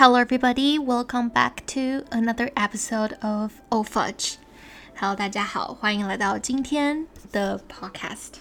Hello, everybody. Welcome back to another episode of O Fudge. Hello，大家好，欢迎来到今天的 podcast。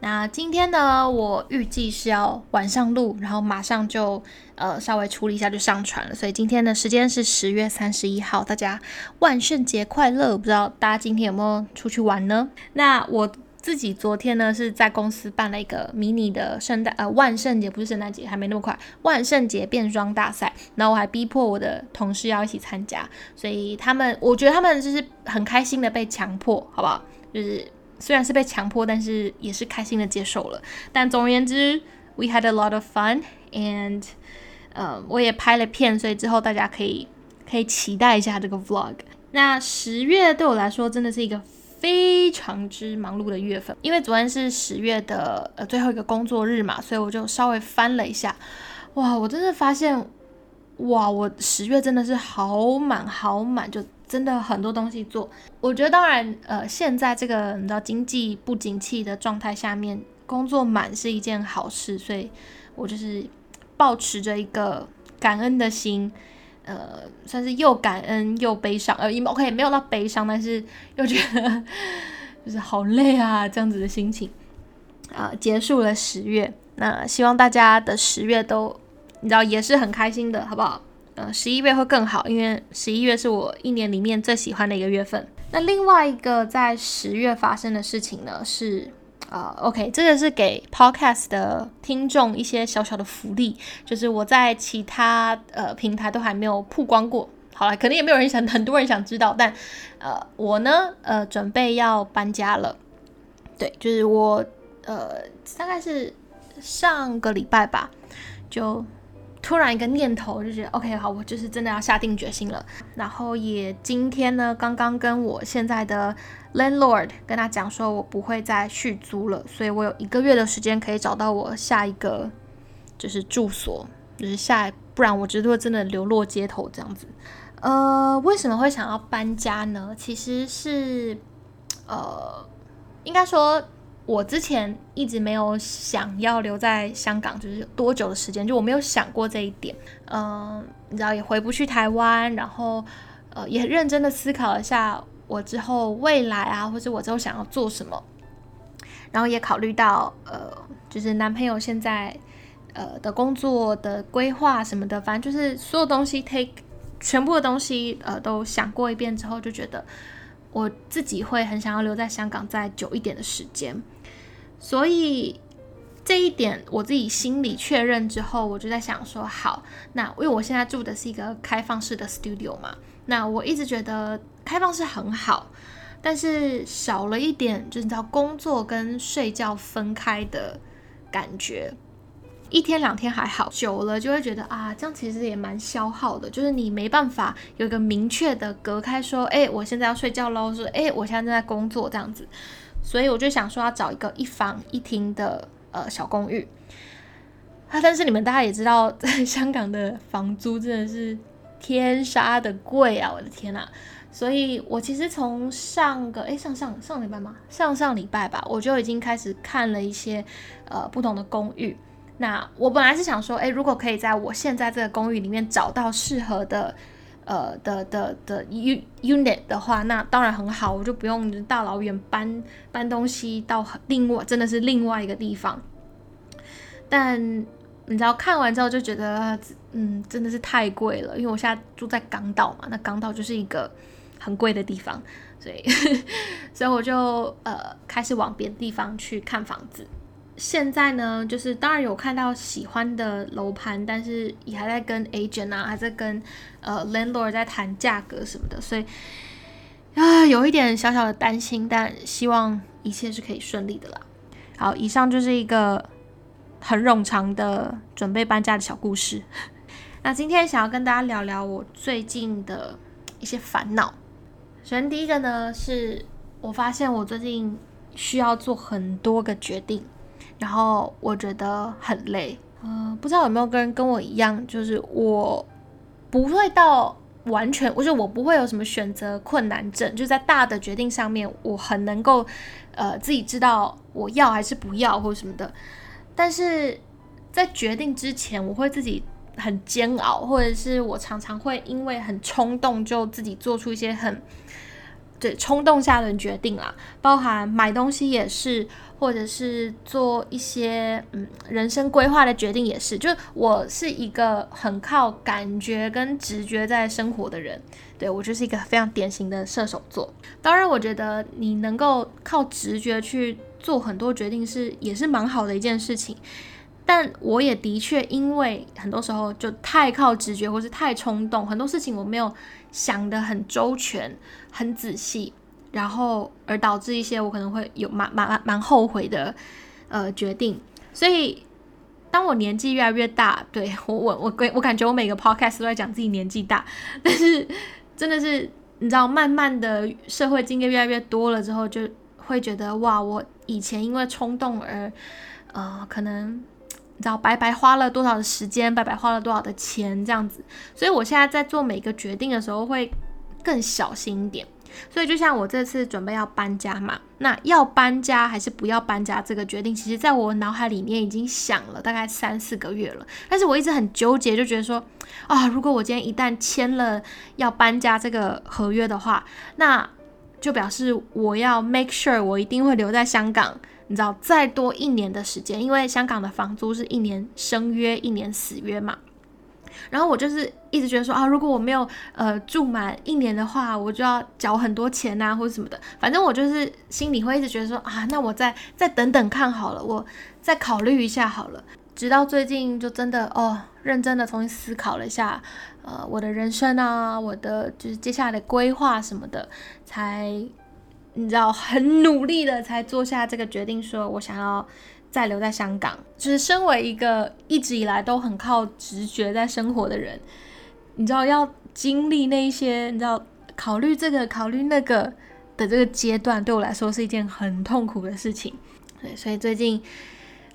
那今天呢，我预计是要晚上录，然后马上就呃稍微处理一下就上传了。所以今天的时间是十月三十一号，大家万圣节快乐！不知道大家今天有没有出去玩呢？那我。自己昨天呢是在公司办了一个迷你的圣诞呃万圣节不是圣诞节还没那么快万圣节变装大赛，然后我还逼迫我的同事要一起参加，所以他们我觉得他们就是很开心的被强迫，好不好？就是虽然是被强迫，但是也是开心的接受了。但总而言之，we had a lot of fun and 呃我也拍了片，所以之后大家可以可以期待一下这个 vlog。那十月对我来说真的是一个。非常之忙碌的月份，因为昨天是十月的呃最后一个工作日嘛，所以我就稍微翻了一下，哇，我真的发现，哇，我十月真的是好满好满，就真的很多东西做。我觉得当然，呃，现在这个你知道经济不景气的状态下面，工作满是一件好事，所以我就是保持着一个感恩的心。呃，算是又感恩又悲伤，呃，OK，没有到悲伤，但是又觉得 就是好累啊，这样子的心情。啊，结束了十月，那希望大家的十月都，你知道也是很开心的，好不好？呃，十一月会更好，因为十一月是我一年里面最喜欢的一个月份。那另外一个在十月发生的事情呢是。啊，OK，这个是给 Podcast 的听众一些小小的福利，就是我在其他呃平台都还没有曝光过。好了，可能也没有人想，很多人想知道，但呃，我呢，呃，准备要搬家了。对，就是我呃，大概是上个礼拜吧，就。突然一个念头，就觉得 OK 好，我就是真的要下定决心了。然后也今天呢，刚刚跟我现在的 landlord 跟他讲说，我不会再续租了，所以我有一个月的时间可以找到我下一个就是住所，就是下，不然我觉得会真的流落街头这样子。呃，为什么会想要搬家呢？其实是呃，应该说。我之前一直没有想要留在香港，就是多久的时间，就我没有想过这一点。嗯，你知道也回不去台湾，然后呃也认真的思考一下我之后未来啊，或者我之后想要做什么，然后也考虑到呃就是男朋友现在呃的工作的规划什么的，反正就是所有东西 take 全部的东西呃都想过一遍之后，就觉得我自己会很想要留在香港再久一点的时间。所以这一点我自己心里确认之后，我就在想说，好，那因为我现在住的是一个开放式的 studio 嘛，那我一直觉得开放式很好，但是少了一点，就是你知道工作跟睡觉分开的感觉。一天两天还好，久了就会觉得啊，这样其实也蛮消耗的，就是你没办法有一个明确的隔开，说，哎，我现在要睡觉喽，说，哎，我现在正在工作这样子。所以我就想说要找一个一房一厅的呃小公寓，啊，但是你们大家也知道，在 香港的房租真的是天杀的贵啊！我的天呐！所以我其实从上个哎上上上礼拜吗？上上礼拜吧，我就已经开始看了一些呃不同的公寓。那我本来是想说，哎，如果可以在我现在这个公寓里面找到适合的。呃的的的 u unit 的话，那当然很好，我就不用大老远搬搬东西到另外，真的是另外一个地方。但你知道看完之后就觉得，嗯，真的是太贵了，因为我现在住在港岛嘛，那港岛就是一个很贵的地方，所以 所以我就呃开始往别的地方去看房子。现在呢，就是当然有看到喜欢的楼盘，但是也还在跟 agent 啊，还在跟呃 landlord 在谈价格什么的，所以啊有一点小小的担心，但希望一切是可以顺利的啦。好，以上就是一个很冗长的准备搬家的小故事。那今天想要跟大家聊聊我最近的一些烦恼。首先第一个呢，是我发现我最近需要做很多个决定。然后我觉得很累，嗯，不知道有没有跟跟我一样，就是我不会到完全，我觉得我不会有什么选择困难症，就在大的决定上面，我很能够，呃，自己知道我要还是不要或什么的。但是在决定之前，我会自己很煎熬，或者是我常常会因为很冲动就自己做出一些很对冲动下的决定啦，包含买东西也是，或者是做一些嗯人生规划的决定也是。就我是一个很靠感觉跟直觉在生活的人，对我就是一个非常典型的射手座。当然，我觉得你能够靠直觉去做很多决定是也是蛮好的一件事情。但我也的确因为很多时候就太靠直觉，或是太冲动，很多事情我没有想得很周全、很仔细，然后而导致一些我可能会有蛮蛮蛮后悔的呃决定。所以当我年纪越来越大，对我我我我感觉我每个 podcast 都在讲自己年纪大，但是真的是你知道，慢慢的社会经验越来越多了之后，就会觉得哇，我以前因为冲动而呃可能。你知道白白花了多少的时间，白白花了多少的钱，这样子，所以我现在在做每个决定的时候会更小心一点。所以就像我这次准备要搬家嘛，那要搬家还是不要搬家这个决定，其实在我脑海里面已经想了大概三四个月了。但是我一直很纠结，就觉得说啊，如果我今天一旦签了要搬家这个合约的话，那就表示我要 make sure 我一定会留在香港。你知道再多一年的时间，因为香港的房租是一年生约一年死约嘛。然后我就是一直觉得说啊，如果我没有呃住满一年的话，我就要缴很多钱呐，或者什么的。反正我就是心里会一直觉得说啊，那我再再等等看好了，我再考虑一下好了。直到最近就真的哦，认真的重新思考了一下，呃，我的人生啊，我的就是接下来的规划什么的，才。你知道，很努力的才做下这个决定，说我想要再留在香港。就是身为一个一直以来都很靠直觉在生活的人，你知道要经历那一些，你知道考虑这个考虑那个的这个阶段，对我来说是一件很痛苦的事情。对，所以最近，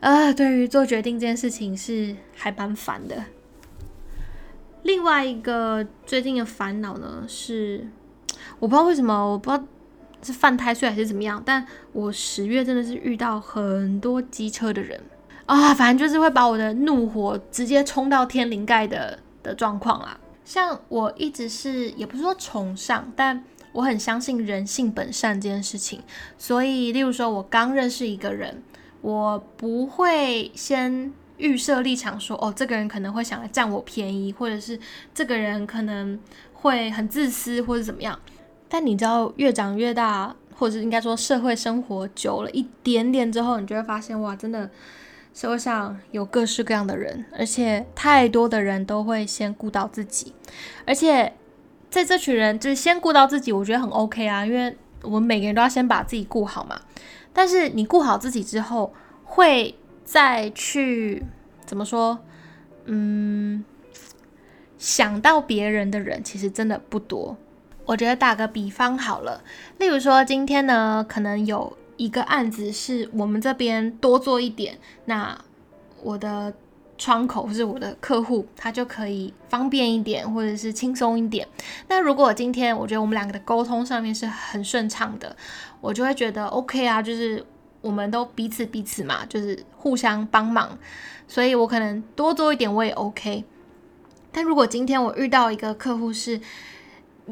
啊，对于做决定这件事情是还蛮烦的。另外一个最近的烦恼呢，是我不知道为什么，我不知道。是犯太岁还是怎么样？但我十月真的是遇到很多机车的人啊，反正就是会把我的怒火直接冲到天灵盖的的状况啦。像我一直是也不是说崇尚，但我很相信人性本善这件事情。所以，例如说我刚认识一个人，我不会先预设立场说，哦，这个人可能会想来占我便宜，或者是这个人可能会很自私，或者怎么样。但你知道，越长越大，或者是应该说社会生活久了一点点之后，你就会发现，哇，真的社会上有各式各样的人，而且太多的人都会先顾到自己，而且在这群人就是先顾到自己，我觉得很 OK 啊，因为我们每个人都要先把自己顾好嘛。但是你顾好自己之后，会再去怎么说？嗯，想到别人的人，其实真的不多。我觉得打个比方好了，例如说今天呢，可能有一个案子是我们这边多做一点，那我的窗口或是我的客户他就可以方便一点，或者是轻松一点。那如果今天我觉得我们两个的沟通上面是很顺畅的，我就会觉得 OK 啊，就是我们都彼此彼此嘛，就是互相帮忙，所以我可能多做一点我也 OK。但如果今天我遇到一个客户是，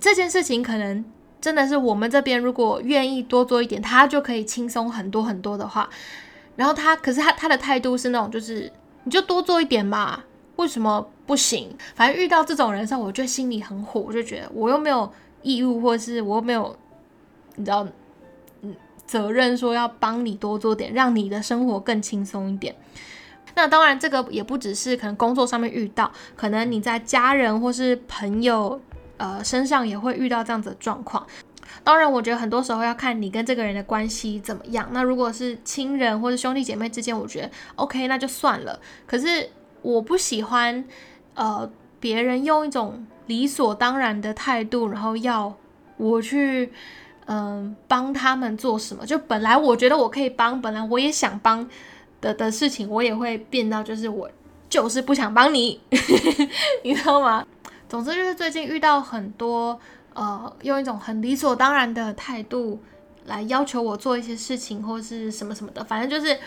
这件事情可能真的是我们这边如果愿意多做一点，他就可以轻松很多很多的话。然后他，可是他他的态度是那种，就是你就多做一点嘛，为什么不行？反正遇到这种人时候，我就心里很火，我就觉得我又没有义务，或是我又没有你知道，嗯，责任说要帮你多做点，让你的生活更轻松一点。那当然，这个也不只是可能工作上面遇到，可能你在家人或是朋友。呃，身上也会遇到这样子的状况。当然，我觉得很多时候要看你跟这个人的关系怎么样。那如果是亲人或者兄弟姐妹之间，我觉得 OK，那就算了。可是我不喜欢呃别人用一种理所当然的态度，然后要我去嗯帮他们做什么。就本来我觉得我可以帮，本来我也想帮的的事情，我也会变到就是我就是不想帮你，你知道吗？总之就是最近遇到很多，呃，用一种很理所当然的态度来要求我做一些事情或是什么什么的，反正就是，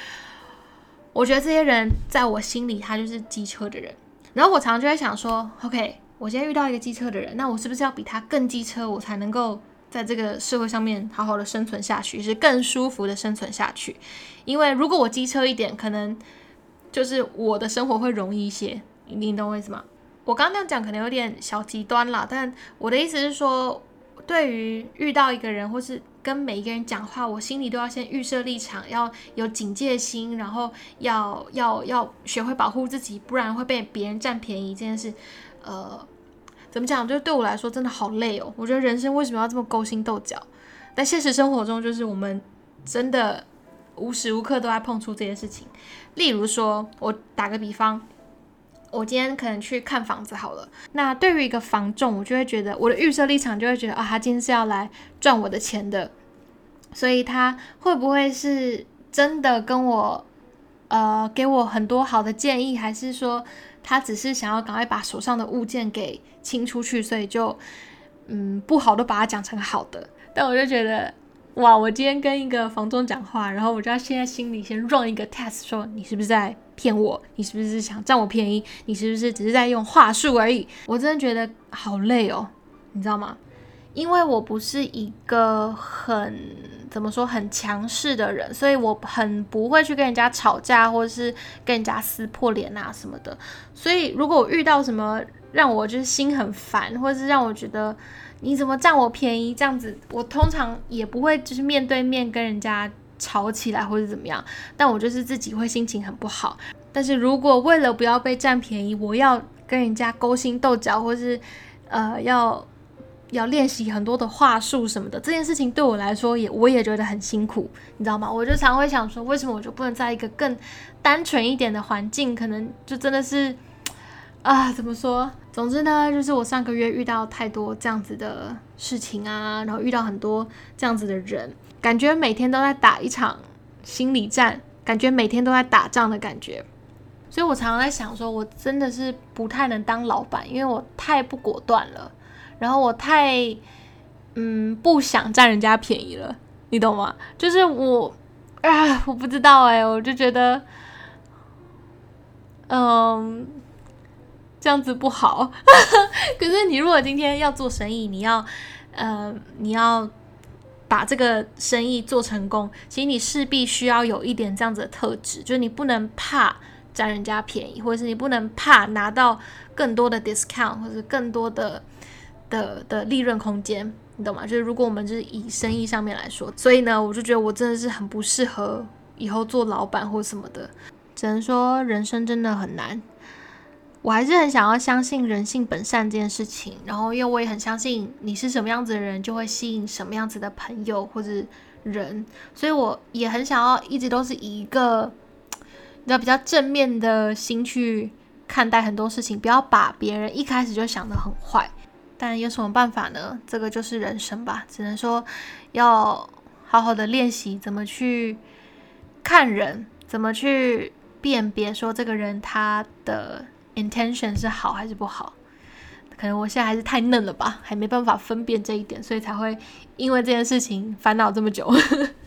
我觉得这些人在我心里他就是机车的人。然后我常常就会想说，OK，我今天遇到一个机车的人，那我是不是要比他更机车，我才能够在这个社会上面好好的生存下去，是更舒服的生存下去？因为如果我机车一点，可能就是我的生活会容易一些。你懂我意思吗？我刚刚那样讲可能有点小极端了，但我的意思是说，对于遇到一个人或是跟每一个人讲话，我心里都要先预设立场，要有警戒心，然后要要要学会保护自己，不然会被别人占便宜。这件事，呃，怎么讲？就对我来说真的好累哦。我觉得人生为什么要这么勾心斗角？但现实生活中，就是我们真的无时无刻都在碰触这件事情。例如说，我打个比方。我今天可能去看房子好了。那对于一个房仲，我就会觉得我的预设立场就会觉得啊，他今天是要来赚我的钱的，所以他会不会是真的跟我呃给我很多好的建议，还是说他只是想要赶快把手上的物件给清出去，所以就嗯不好都把它讲成好的？但我就觉得哇，我今天跟一个房东讲话，然后我就要现在心里先 run 一个 test，说你是不是在。骗我？你是不是想占我便宜？你是不是只是在用话术而已？我真的觉得好累哦，你知道吗？因为我不是一个很怎么说很强势的人，所以我很不会去跟人家吵架，或者是跟人家撕破脸啊什么的。所以如果我遇到什么让我就是心很烦，或者是让我觉得你怎么占我便宜这样子，我通常也不会就是面对面跟人家。吵起来或者怎么样，但我就是自己会心情很不好。但是如果为了不要被占便宜，我要跟人家勾心斗角，或是呃要要练习很多的话术什么的，这件事情对我来说也我也觉得很辛苦，你知道吗？我就常会想说，为什么我就不能在一个更单纯一点的环境？可能就真的是啊，怎么说？总之呢，就是我上个月遇到太多这样子的事情啊，然后遇到很多这样子的人。感觉每天都在打一场心理战，感觉每天都在打仗的感觉，所以我常常在想，说我真的是不太能当老板，因为我太不果断了，然后我太嗯不想占人家便宜了，你懂吗？就是我啊，我不知道哎，我就觉得嗯这样子不好。可是你如果今天要做生意，你要呃你要。把这个生意做成功，其实你势必需要有一点这样子的特质，就是你不能怕占人家便宜，或者是你不能怕拿到更多的 discount，或者更多的的的利润空间，你懂吗？就是如果我们就是以生意上面来说，所以呢，我就觉得我真的是很不适合以后做老板或什么的，只能说人生真的很难。我还是很想要相信人性本善这件事情，然后因为我也很相信你是什么样子的人，就会吸引什么样子的朋友或者人，所以我也很想要一直都是以一个比较比较正面的心去看待很多事情，不要把别人一开始就想得很坏。但有什么办法呢？这个就是人生吧，只能说要好好的练习怎么去看人，怎么去辨别说这个人他的。Intention 是好还是不好？可能我现在还是太嫩了吧，还没办法分辨这一点，所以才会因为这件事情烦恼这么久。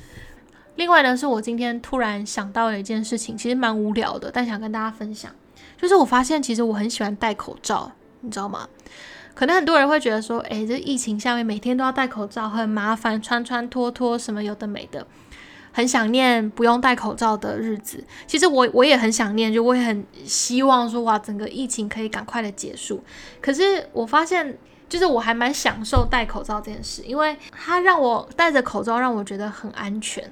另外呢，是我今天突然想到了一件事情，其实蛮无聊的，但想跟大家分享，就是我发现其实我很喜欢戴口罩，你知道吗？可能很多人会觉得说，诶，这疫情下面每天都要戴口罩很麻烦，穿穿脱脱什么有的没的。很想念不用戴口罩的日子，其实我我也很想念，就我也很希望说哇，整个疫情可以赶快的结束。可是我发现，就是我还蛮享受戴口罩这件事，因为它让我戴着口罩让我觉得很安全，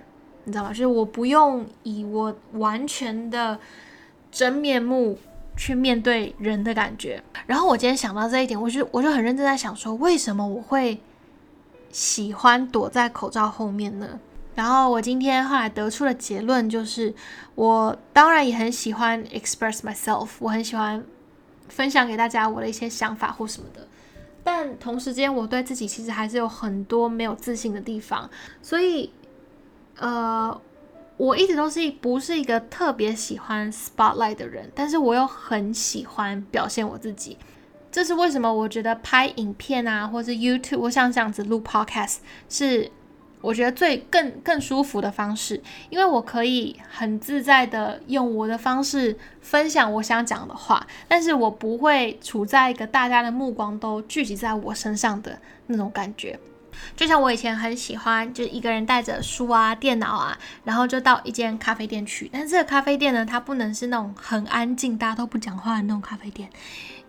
你知道吗？就是我不用以我完全的真面目去面对人的感觉。然后我今天想到这一点，我就我就很认真在想说，为什么我会喜欢躲在口罩后面呢？然后我今天后来得出的结论就是，我当然也很喜欢 express myself，我很喜欢分享给大家我的一些想法或什么的。但同时间，我对自己其实还是有很多没有自信的地方。所以，呃，我一直都是不是一个特别喜欢 spotlight 的人，但是我又很喜欢表现我自己。这是为什么？我觉得拍影片啊，或者 YouTube，我像这样子录 podcast 是。我觉得最更更舒服的方式，因为我可以很自在的用我的方式分享我想讲的话，但是我不会处在一个大家的目光都聚集在我身上的那种感觉。就像我以前很喜欢，就是一个人带着书啊、电脑啊，然后就到一间咖啡店去。但是这个咖啡店呢，它不能是那种很安静、大家都不讲话的那种咖啡店，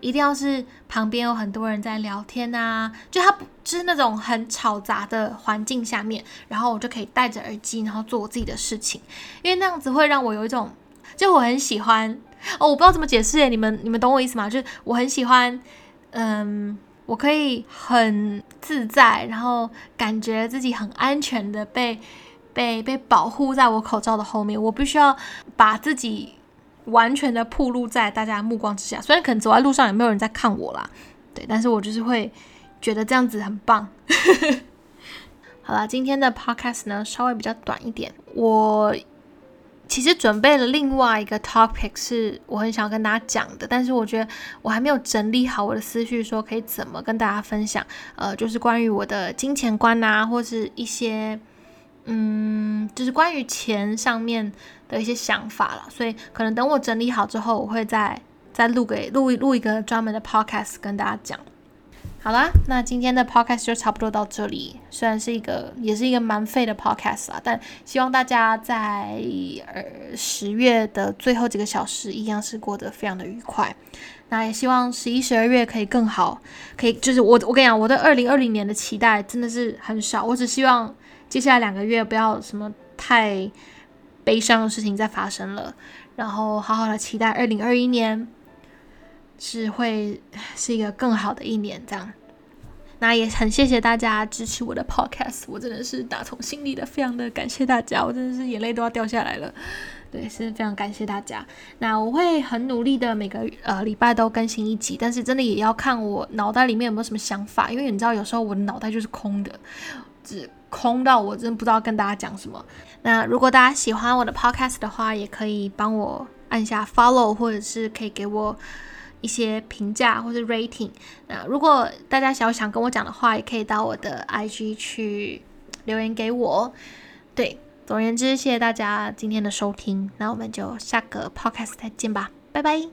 一定要是旁边有很多人在聊天啊，就它不就是那种很吵杂的环境下面，然后我就可以戴着耳机，然后做我自己的事情，因为那样子会让我有一种，就我很喜欢哦，我不知道怎么解释诶，你们你们懂我意思吗？就是我很喜欢，嗯。我可以很自在，然后感觉自己很安全的被被被保护在我口罩的后面。我必须要把自己完全的暴露在大家的目光之下。虽然可能走在路上也没有人在看我啦，对，但是我就是会觉得这样子很棒。好了，今天的 podcast 呢稍微比较短一点，我。其实准备了另外一个 topic 是我很想要跟大家讲的，但是我觉得我还没有整理好我的思绪，说可以怎么跟大家分享。呃，就是关于我的金钱观啊，或是一些嗯，就是关于钱上面的一些想法了。所以可能等我整理好之后，我会再再录给录录一个专门的 podcast 跟大家讲。好啦，那今天的 podcast 就差不多到这里。虽然是一个，也是一个蛮废的 podcast 啊，但希望大家在呃十月的最后几个小时，一样是过得非常的愉快。那也希望十一、十二月可以更好，可以就是我我跟你讲，我对二零二零年的期待真的是很少。我只希望接下来两个月不要什么太悲伤的事情在发生了，然后好好的期待二零二一年。是会是一个更好的一年，这样。那也很谢谢大家支持我的 podcast，我真的是打从心里的非常的感谢大家，我真的是眼泪都要掉下来了。对，是非常感谢大家。那我会很努力的，每个呃礼拜都更新一集，但是真的也要看我脑袋里面有没有什么想法，因为你知道有时候我的脑袋就是空的，只空到我真的不知道跟大家讲什么。那如果大家喜欢我的 podcast 的话，也可以帮我按下 follow，或者是可以给我。一些评价或者 rating，那如果大家想想跟我讲的话，也可以到我的 IG 去留言给我。对，总而言之，谢谢大家今天的收听，那我们就下个 podcast 再见吧，拜拜。